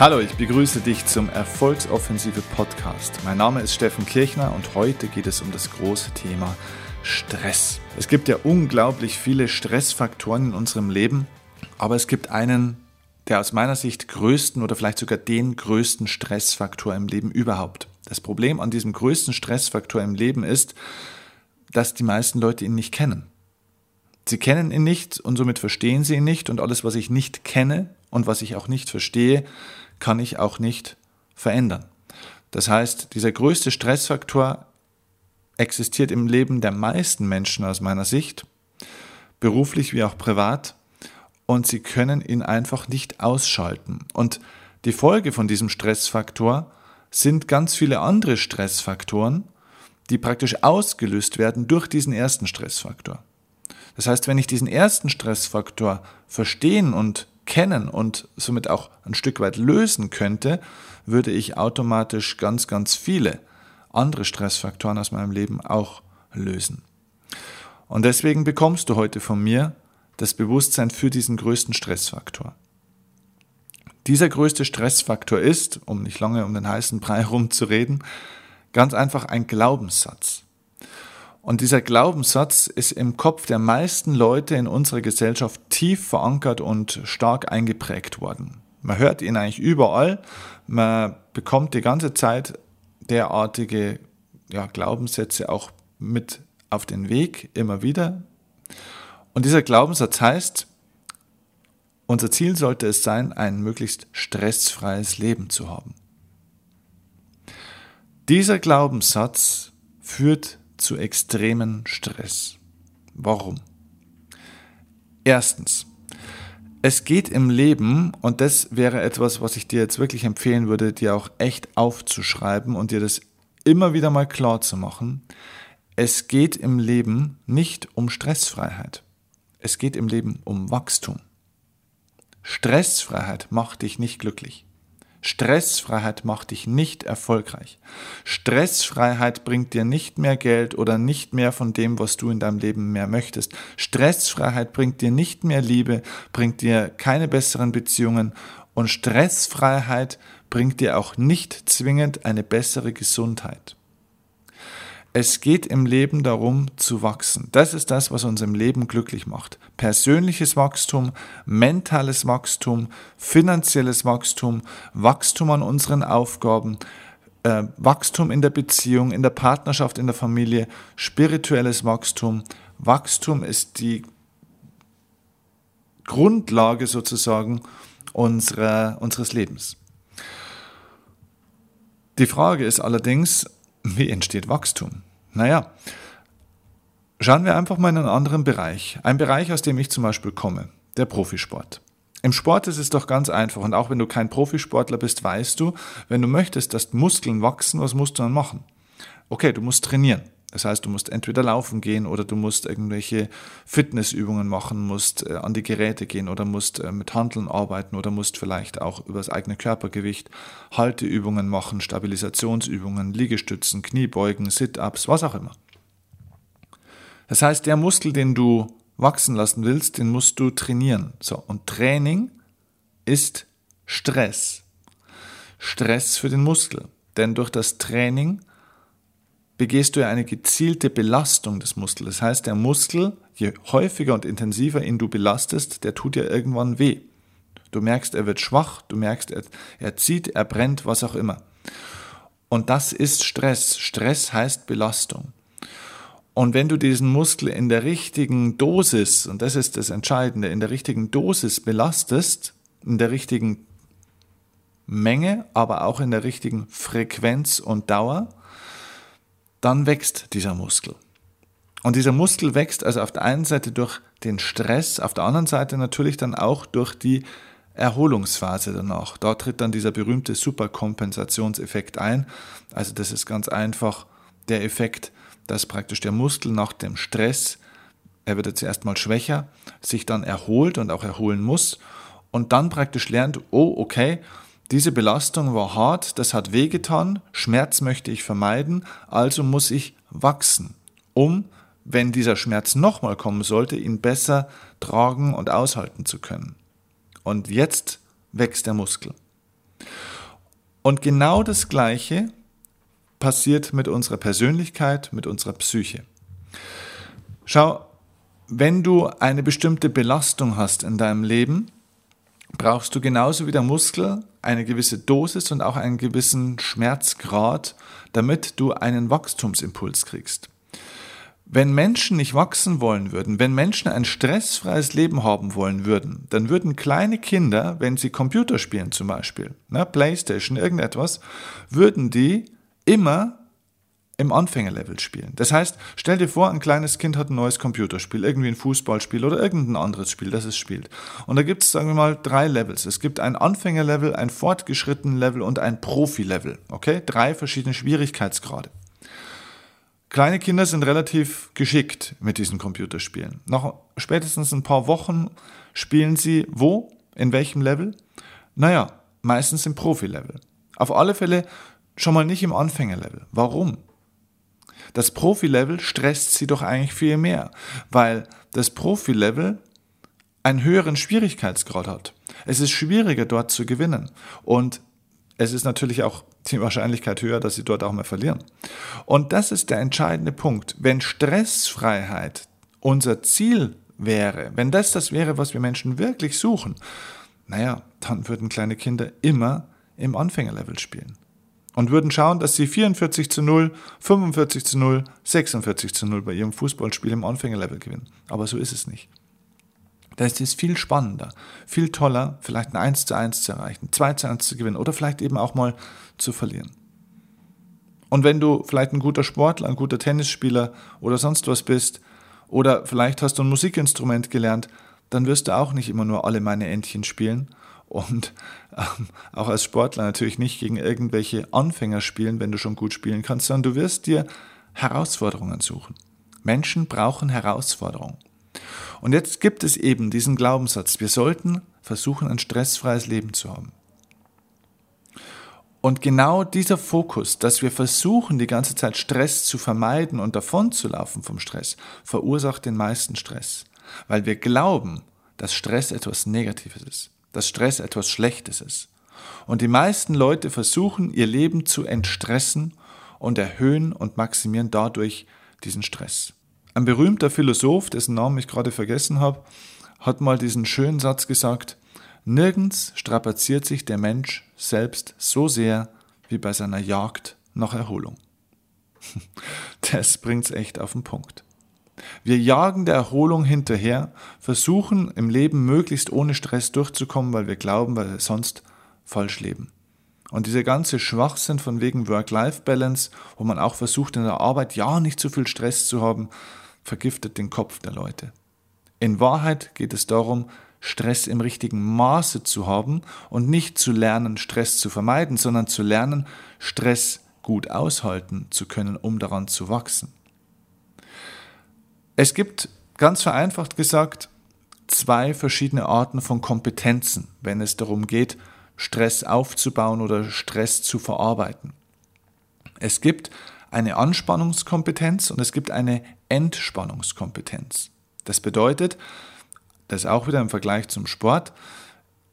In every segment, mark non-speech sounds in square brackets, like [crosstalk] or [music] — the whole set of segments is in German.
Hallo, ich begrüße dich zum Erfolgsoffensive Podcast. Mein Name ist Steffen Kirchner und heute geht es um das große Thema Stress. Es gibt ja unglaublich viele Stressfaktoren in unserem Leben, aber es gibt einen, der aus meiner Sicht größten oder vielleicht sogar den größten Stressfaktor im Leben überhaupt. Das Problem an diesem größten Stressfaktor im Leben ist, dass die meisten Leute ihn nicht kennen. Sie kennen ihn nicht und somit verstehen sie ihn nicht und alles, was ich nicht kenne und was ich auch nicht verstehe, kann ich auch nicht verändern. Das heißt, dieser größte Stressfaktor existiert im Leben der meisten Menschen aus meiner Sicht, beruflich wie auch privat, und sie können ihn einfach nicht ausschalten. Und die Folge von diesem Stressfaktor sind ganz viele andere Stressfaktoren, die praktisch ausgelöst werden durch diesen ersten Stressfaktor. Das heißt, wenn ich diesen ersten Stressfaktor verstehen und kennen und somit auch ein Stück weit lösen könnte, würde ich automatisch ganz, ganz viele andere Stressfaktoren aus meinem Leben auch lösen. Und deswegen bekommst du heute von mir das Bewusstsein für diesen größten Stressfaktor. Dieser größte Stressfaktor ist, um nicht lange um den heißen Brei [laughs] herumzureden, ganz einfach ein Glaubenssatz. Und dieser Glaubenssatz ist im Kopf der meisten Leute in unserer Gesellschaft tief verankert und stark eingeprägt worden. Man hört ihn eigentlich überall, man bekommt die ganze Zeit derartige ja, Glaubenssätze auch mit auf den Weg, immer wieder. Und dieser Glaubenssatz heißt, unser Ziel sollte es sein, ein möglichst stressfreies Leben zu haben. Dieser Glaubenssatz führt zu extremen Stress. Warum? Erstens, es geht im Leben, und das wäre etwas, was ich dir jetzt wirklich empfehlen würde, dir auch echt aufzuschreiben und dir das immer wieder mal klar zu machen, es geht im Leben nicht um Stressfreiheit. Es geht im Leben um Wachstum. Stressfreiheit macht dich nicht glücklich. Stressfreiheit macht dich nicht erfolgreich. Stressfreiheit bringt dir nicht mehr Geld oder nicht mehr von dem, was du in deinem Leben mehr möchtest. Stressfreiheit bringt dir nicht mehr Liebe, bringt dir keine besseren Beziehungen und Stressfreiheit bringt dir auch nicht zwingend eine bessere Gesundheit. Es geht im Leben darum zu wachsen. Das ist das, was uns im Leben glücklich macht. Persönliches Wachstum, mentales Wachstum, finanzielles Wachstum, Wachstum an unseren Aufgaben, äh, Wachstum in der Beziehung, in der Partnerschaft, in der Familie, spirituelles Wachstum. Wachstum ist die Grundlage sozusagen unserer, unseres Lebens. Die Frage ist allerdings, wie entsteht Wachstum? Naja, schauen wir einfach mal in einen anderen Bereich. Ein Bereich, aus dem ich zum Beispiel komme, der Profisport. Im Sport ist es doch ganz einfach und auch wenn du kein Profisportler bist, weißt du, wenn du möchtest, dass Muskeln wachsen, was musst du dann machen? Okay, du musst trainieren. Das heißt, du musst entweder laufen gehen oder du musst irgendwelche Fitnessübungen machen, musst äh, an die Geräte gehen oder musst äh, mit Handeln arbeiten oder musst vielleicht auch über das eigene Körpergewicht Halteübungen machen, Stabilisationsübungen, Liegestützen, Kniebeugen, Sit-ups, was auch immer. Das heißt, der Muskel, den du wachsen lassen willst, den musst du trainieren. So, und Training ist Stress. Stress für den Muskel. Denn durch das Training begehst du ja eine gezielte Belastung des Muskels. Das heißt, der Muskel, je häufiger und intensiver ihn du belastest, der tut ja irgendwann weh. Du merkst, er wird schwach, du merkst, er, er zieht, er brennt, was auch immer. Und das ist Stress. Stress heißt Belastung. Und wenn du diesen Muskel in der richtigen Dosis, und das ist das Entscheidende, in der richtigen Dosis belastest, in der richtigen Menge, aber auch in der richtigen Frequenz und Dauer, dann wächst dieser Muskel. Und dieser Muskel wächst also auf der einen Seite durch den Stress, auf der anderen Seite natürlich dann auch durch die Erholungsphase danach. Da tritt dann dieser berühmte Superkompensationseffekt ein. Also das ist ganz einfach der Effekt, dass praktisch der Muskel nach dem Stress, er wird jetzt erstmal schwächer, sich dann erholt und auch erholen muss und dann praktisch lernt, oh okay, diese Belastung war hart, das hat wehgetan, Schmerz möchte ich vermeiden, also muss ich wachsen, um, wenn dieser Schmerz nochmal kommen sollte, ihn besser tragen und aushalten zu können. Und jetzt wächst der Muskel. Und genau das Gleiche passiert mit unserer Persönlichkeit, mit unserer Psyche. Schau, wenn du eine bestimmte Belastung hast in deinem Leben, brauchst du genauso wie der Muskel eine gewisse Dosis und auch einen gewissen Schmerzgrad, damit du einen Wachstumsimpuls kriegst. Wenn Menschen nicht wachsen wollen würden, wenn Menschen ein stressfreies Leben haben wollen würden, dann würden kleine Kinder, wenn sie Computer spielen zum Beispiel, ne, Playstation, irgendetwas, würden die immer im Anfängerlevel spielen. Das heißt, stell dir vor, ein kleines Kind hat ein neues Computerspiel, irgendwie ein Fußballspiel oder irgendein anderes Spiel, das es spielt. Und da gibt es, sagen wir mal, drei Levels. Es gibt ein Anfängerlevel, ein fortgeschrittenen Level und ein Profi-Level. Okay? Drei verschiedene Schwierigkeitsgrade. Kleine Kinder sind relativ geschickt mit diesen Computerspielen. Nach spätestens ein paar Wochen spielen sie wo? In welchem Level? Naja, meistens im Profi-Level. Auf alle Fälle schon mal nicht im Anfängerlevel. Warum? Das Profi-Level stresst sie doch eigentlich viel mehr, weil das Profi-Level einen höheren Schwierigkeitsgrad hat. Es ist schwieriger dort zu gewinnen und es ist natürlich auch die Wahrscheinlichkeit höher, dass sie dort auch mal verlieren. Und das ist der entscheidende Punkt. Wenn Stressfreiheit unser Ziel wäre, wenn das das wäre, was wir Menschen wirklich suchen, naja, dann würden kleine Kinder immer im Anfängerlevel spielen. Und würden schauen, dass sie 44 zu 0, 45 zu 0, 46 zu 0 bei ihrem Fußballspiel im Anfängerlevel gewinnen. Aber so ist es nicht. Da ist es viel spannender, viel toller, vielleicht ein 1 zu 1 zu erreichen, 2 zu 1 zu gewinnen oder vielleicht eben auch mal zu verlieren. Und wenn du vielleicht ein guter Sportler, ein guter Tennisspieler oder sonst was bist, oder vielleicht hast du ein Musikinstrument gelernt, dann wirst du auch nicht immer nur alle meine Entchen spielen und ähm, auch als Sportler natürlich nicht gegen irgendwelche Anfänger spielen, wenn du schon gut spielen kannst, sondern du wirst dir Herausforderungen suchen. Menschen brauchen Herausforderungen. Und jetzt gibt es eben diesen Glaubenssatz, wir sollten versuchen, ein stressfreies Leben zu haben. Und genau dieser Fokus, dass wir versuchen, die ganze Zeit Stress zu vermeiden und davon zu laufen vom Stress, verursacht den meisten Stress. Weil wir glauben, dass Stress etwas Negatives ist, dass Stress etwas Schlechtes ist. Und die meisten Leute versuchen, ihr Leben zu entstressen und erhöhen und maximieren dadurch diesen Stress. Ein berühmter Philosoph, dessen Namen ich gerade vergessen habe, hat mal diesen schönen Satz gesagt, nirgends strapaziert sich der Mensch selbst so sehr wie bei seiner Jagd nach Erholung. [laughs] Das bringt's echt auf den Punkt. Wir jagen der Erholung hinterher, versuchen im Leben möglichst ohne Stress durchzukommen, weil wir glauben, weil wir sonst falsch leben. Und dieser ganze Schwachsinn von wegen Work-Life-Balance, wo man auch versucht in der Arbeit ja nicht zu viel Stress zu haben, vergiftet den Kopf der Leute. In Wahrheit geht es darum, Stress im richtigen Maße zu haben und nicht zu lernen, Stress zu vermeiden, sondern zu lernen, Stress gut aushalten zu können, um daran zu wachsen. Es gibt, ganz vereinfacht gesagt, zwei verschiedene Arten von Kompetenzen, wenn es darum geht, Stress aufzubauen oder Stress zu verarbeiten. Es gibt eine Anspannungskompetenz und es gibt eine Entspannungskompetenz. Das bedeutet, das auch wieder im Vergleich zum Sport,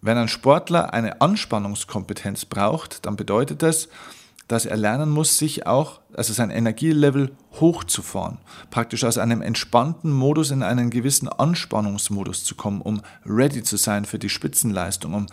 wenn ein Sportler eine Anspannungskompetenz braucht, dann bedeutet das, dass er lernen muss, sich auch, also sein Energielevel hochzufahren, praktisch aus einem entspannten Modus in einen gewissen Anspannungsmodus zu kommen, um ready zu sein für die Spitzenleistung, um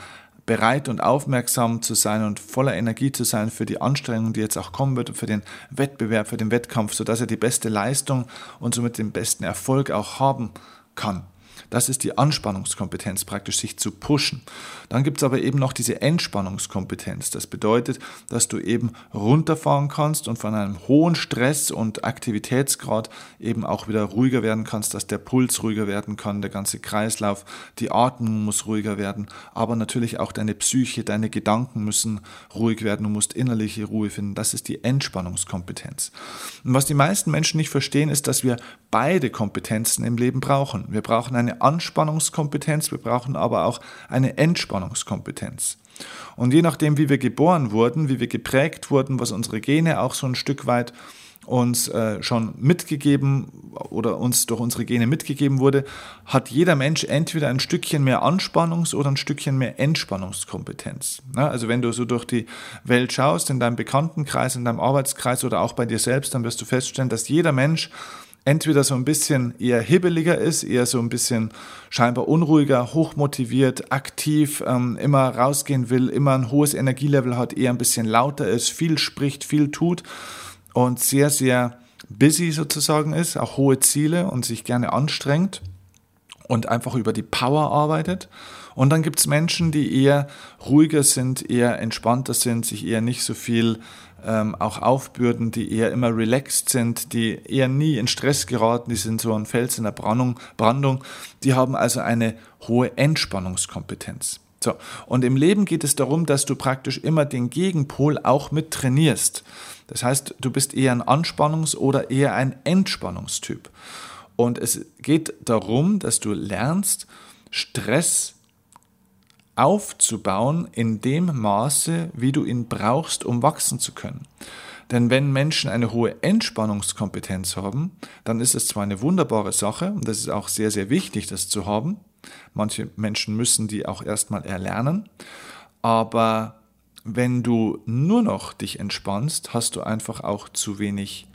bereit und aufmerksam zu sein und voller Energie zu sein für die Anstrengung, die jetzt auch kommen wird für den Wettbewerb, für den Wettkampf, sodass er die beste Leistung und somit den besten Erfolg auch haben kann. Das ist die Anspannungskompetenz, praktisch sich zu pushen. Dann gibt es aber eben noch diese Entspannungskompetenz. Das bedeutet, dass du eben runterfahren kannst und von einem hohen Stress und Aktivitätsgrad eben auch wieder ruhiger werden kannst, dass der Puls ruhiger werden kann, der ganze Kreislauf, die Atmung muss ruhiger werden, aber natürlich auch deine Psyche, deine Gedanken müssen ruhig werden, du musst innerliche Ruhe finden. Das ist die Entspannungskompetenz. Und was die meisten Menschen nicht verstehen, ist, dass wir beide Kompetenzen im Leben brauchen. Wir brauchen eine Anspannungskompetenz, wir brauchen aber auch eine Entspannungskompetenz. Und je nachdem, wie wir geboren wurden, wie wir geprägt wurden, was unsere Gene auch so ein Stück weit uns äh, schon mitgegeben oder uns durch unsere Gene mitgegeben wurde, hat jeder Mensch entweder ein Stückchen mehr Anspannungs- oder ein Stückchen mehr Entspannungskompetenz. Ja, also wenn du so durch die Welt schaust, in deinem Bekanntenkreis, in deinem Arbeitskreis oder auch bei dir selbst, dann wirst du feststellen, dass jeder Mensch entweder so ein bisschen eher hibbeliger ist, eher so ein bisschen scheinbar unruhiger, hochmotiviert, aktiv, ähm, immer rausgehen will, immer ein hohes Energielevel hat, eher ein bisschen lauter ist, viel spricht, viel tut und sehr, sehr busy sozusagen ist, auch hohe Ziele und sich gerne anstrengt und einfach über die Power arbeitet. Und dann gibt es Menschen, die eher ruhiger sind, eher entspannter sind, sich eher nicht so viel ähm, auch aufbürden, die eher immer relaxed sind, die eher nie in Stress geraten, die sind so ein Fels in der Brandung, Brandung. Die haben also eine hohe Entspannungskompetenz. So, und im Leben geht es darum, dass du praktisch immer den Gegenpol auch mit trainierst. Das heißt, du bist eher ein Anspannungs- oder eher ein Entspannungstyp. Und es geht darum, dass du lernst, Stress aufzubauen in dem Maße, wie du ihn brauchst, um wachsen zu können. Denn wenn Menschen eine hohe Entspannungskompetenz haben, dann ist es zwar eine wunderbare Sache und das ist auch sehr, sehr wichtig, das zu haben. Manche Menschen müssen die auch erstmal erlernen. Aber wenn du nur noch dich entspannst, hast du einfach auch zu wenig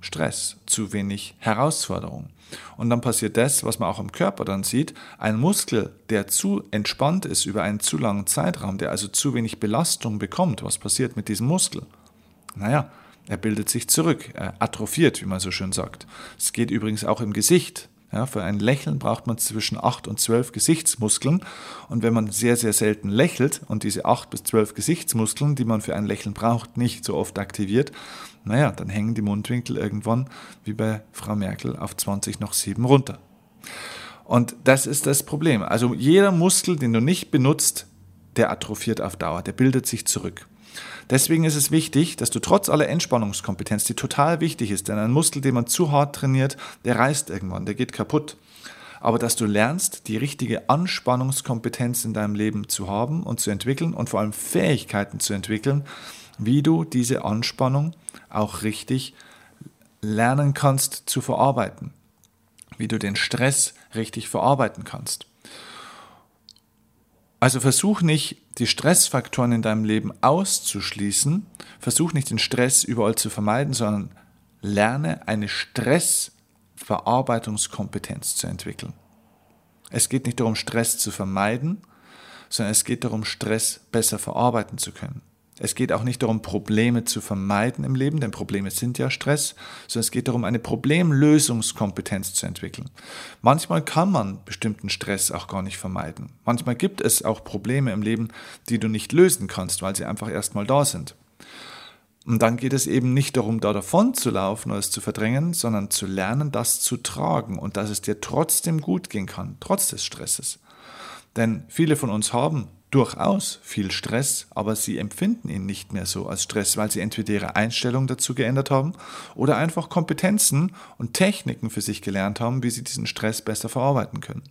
Stress, zu wenig Herausforderung. Und dann passiert das, was man auch im Körper dann sieht. Ein Muskel, der zu entspannt ist über einen zu langen Zeitraum, der also zu wenig Belastung bekommt, was passiert mit diesem Muskel? Naja, er bildet sich zurück, er atrophiert, wie man so schön sagt. Es geht übrigens auch im Gesicht. Ja, für ein Lächeln braucht man zwischen 8 und 12 Gesichtsmuskeln. Und wenn man sehr, sehr selten lächelt und diese 8 bis 12 Gesichtsmuskeln, die man für ein Lächeln braucht, nicht so oft aktiviert, naja, dann hängen die Mundwinkel irgendwann, wie bei Frau Merkel, auf 20 noch 7 runter. Und das ist das Problem. Also jeder Muskel, den du nicht benutzt, der atrophiert auf Dauer, der bildet sich zurück. Deswegen ist es wichtig, dass du trotz aller Entspannungskompetenz, die total wichtig ist, denn ein Muskel, den man zu hart trainiert, der reißt irgendwann, der geht kaputt. Aber dass du lernst, die richtige Anspannungskompetenz in deinem Leben zu haben und zu entwickeln und vor allem Fähigkeiten zu entwickeln, wie du diese Anspannung auch richtig lernen kannst zu verarbeiten, wie du den Stress richtig verarbeiten kannst. Also versuch nicht, die Stressfaktoren in deinem Leben auszuschließen, versuch nicht den Stress überall zu vermeiden, sondern lerne eine Stressverarbeitungskompetenz zu entwickeln. Es geht nicht darum, Stress zu vermeiden, sondern es geht darum, Stress besser verarbeiten zu können. Es geht auch nicht darum, Probleme zu vermeiden im Leben, denn Probleme sind ja Stress, sondern es geht darum, eine Problemlösungskompetenz zu entwickeln. Manchmal kann man bestimmten Stress auch gar nicht vermeiden. Manchmal gibt es auch Probleme im Leben, die du nicht lösen kannst, weil sie einfach erstmal da sind. Und dann geht es eben nicht darum, da davon zu laufen oder es zu verdrängen, sondern zu lernen, das zu tragen und dass es dir trotzdem gut gehen kann, trotz des Stresses. Denn viele von uns haben durchaus viel Stress, aber sie empfinden ihn nicht mehr so als Stress, weil sie entweder ihre Einstellung dazu geändert haben oder einfach Kompetenzen und Techniken für sich gelernt haben, wie sie diesen Stress besser verarbeiten können.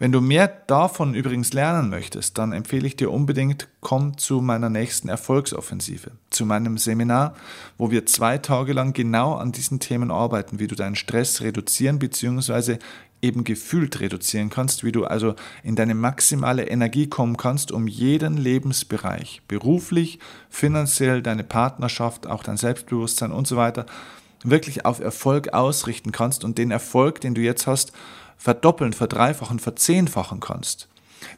Wenn du mehr davon übrigens lernen möchtest, dann empfehle ich dir unbedingt, komm zu meiner nächsten Erfolgsoffensive, zu meinem Seminar, wo wir zwei Tage lang genau an diesen Themen arbeiten, wie du deinen Stress reduzieren bzw eben gefühlt reduzieren kannst, wie du also in deine maximale Energie kommen kannst, um jeden Lebensbereich, beruflich, finanziell, deine Partnerschaft, auch dein Selbstbewusstsein und so weiter, wirklich auf Erfolg ausrichten kannst und den Erfolg, den du jetzt hast, verdoppeln, verdreifachen, verzehnfachen kannst.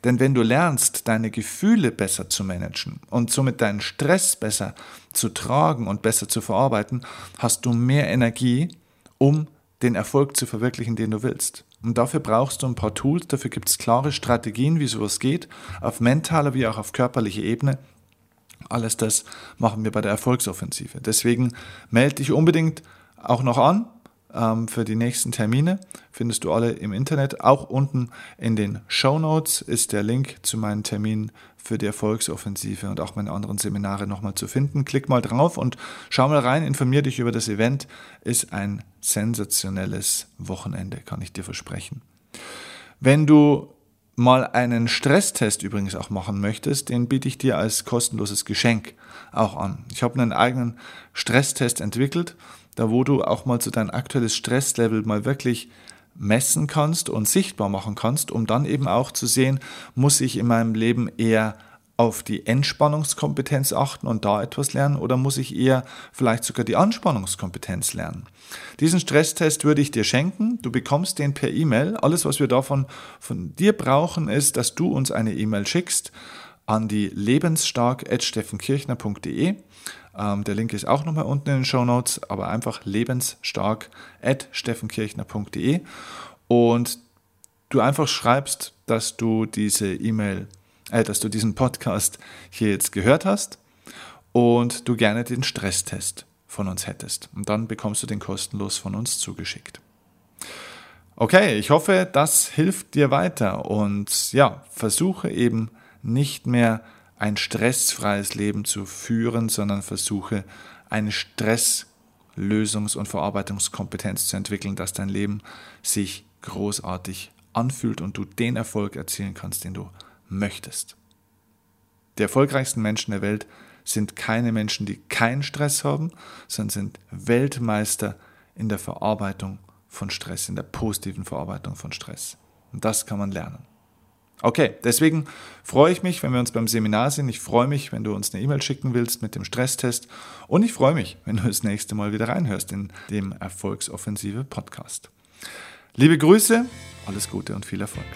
Denn wenn du lernst, deine Gefühle besser zu managen und somit deinen Stress besser zu tragen und besser zu verarbeiten, hast du mehr Energie, um den Erfolg zu verwirklichen, den du willst. Und dafür brauchst du ein paar Tools, dafür gibt es klare Strategien, wie sowas geht, auf mentaler wie auch auf körperlicher Ebene. Alles das machen wir bei der Erfolgsoffensive. Deswegen melde dich unbedingt auch noch an ähm, für die nächsten Termine. Findest du alle im Internet. Auch unten in den Show Notes ist der Link zu meinen Terminen für die Erfolgsoffensive und auch meine anderen Seminare nochmal zu finden. Klick mal drauf und schau mal rein, informier dich über das Event. Ist ein sensationelles Wochenende, kann ich dir versprechen. Wenn du mal einen Stresstest übrigens auch machen möchtest, den biete ich dir als kostenloses Geschenk auch an. Ich habe einen eigenen Stresstest entwickelt, da wo du auch mal so dein aktuelles Stresslevel mal wirklich messen kannst und sichtbar machen kannst, um dann eben auch zu sehen, muss ich in meinem Leben eher auf die Entspannungskompetenz achten und da etwas lernen oder muss ich eher vielleicht sogar die Anspannungskompetenz lernen? Diesen Stresstest würde ich dir schenken. Du bekommst den per E-Mail. Alles, was wir davon von dir brauchen, ist, dass du uns eine E-Mail schickst an die lebensstark.steffenkirchner.de. Ähm, der Link ist auch nochmal unten in den Show Notes, aber einfach lebensstark.steffenkirchner.de und du einfach schreibst, dass du diese E-Mail äh, dass du diesen Podcast hier jetzt gehört hast und du gerne den Stresstest von uns hättest. Und dann bekommst du den kostenlos von uns zugeschickt. Okay, ich hoffe, das hilft dir weiter und ja, versuche eben nicht mehr ein stressfreies Leben zu führen, sondern versuche eine Stresslösungs- und Verarbeitungskompetenz zu entwickeln, dass dein Leben sich großartig anfühlt und du den Erfolg erzielen kannst, den du möchtest. Die erfolgreichsten Menschen der Welt sind keine Menschen, die keinen Stress haben, sondern sind Weltmeister in der Verarbeitung von Stress, in der positiven Verarbeitung von Stress. Und das kann man lernen. Okay, deswegen freue ich mich, wenn wir uns beim Seminar sind. Ich freue mich, wenn du uns eine E-Mail schicken willst mit dem Stresstest. Und ich freue mich, wenn du das nächste Mal wieder reinhörst in dem Erfolgsoffensive Podcast. Liebe Grüße, alles Gute und viel Erfolg.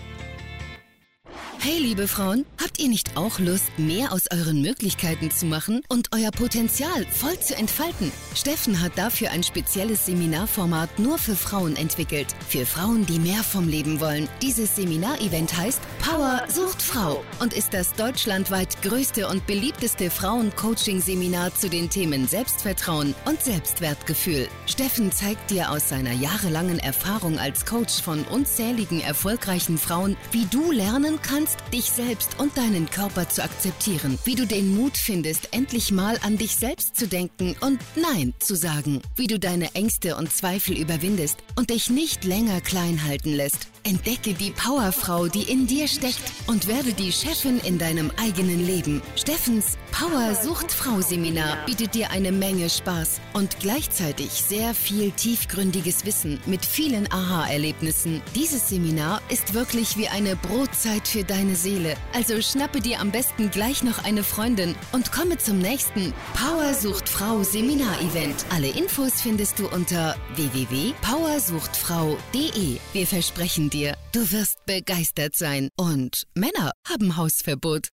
Hey, liebe Frauen, habt ihr nicht auch Lust, mehr aus euren Möglichkeiten zu machen und euer Potenzial voll zu entfalten? Steffen hat dafür ein spezielles Seminarformat nur für Frauen entwickelt. Für Frauen, die mehr vom Leben wollen. Dieses Seminarevent heißt Power sucht Frau und ist das deutschlandweit größte und beliebteste Frauen-Coaching-Seminar zu den Themen Selbstvertrauen und Selbstwertgefühl. Steffen zeigt dir aus seiner jahrelangen Erfahrung als Coach von unzähligen erfolgreichen Frauen, wie du lernen kannst, lernst, dich selbst und deinen Körper zu akzeptieren, wie du den Mut findest, endlich mal an dich selbst zu denken und Nein zu sagen, wie du deine Ängste und Zweifel überwindest und dich nicht länger klein halten lässt. Entdecke die Powerfrau, die in dir steckt und werde die Chefin in deinem eigenen Leben. Steffens Power Sucht Frau Seminar bietet dir eine Menge Spaß und gleichzeitig sehr viel tiefgründiges Wissen mit vielen Aha-Erlebnissen. Dieses Seminar ist wirklich wie eine Brotzeit für deine Seele. Also schnappe dir am besten gleich noch eine Freundin und komme zum nächsten Power Sucht Frau Seminar-Event. Alle Infos findest du unter www.powersuchtfrau.de. Wir versprechen dir, dir, du wirst begeistert sein. Und Männer haben Hausverbot.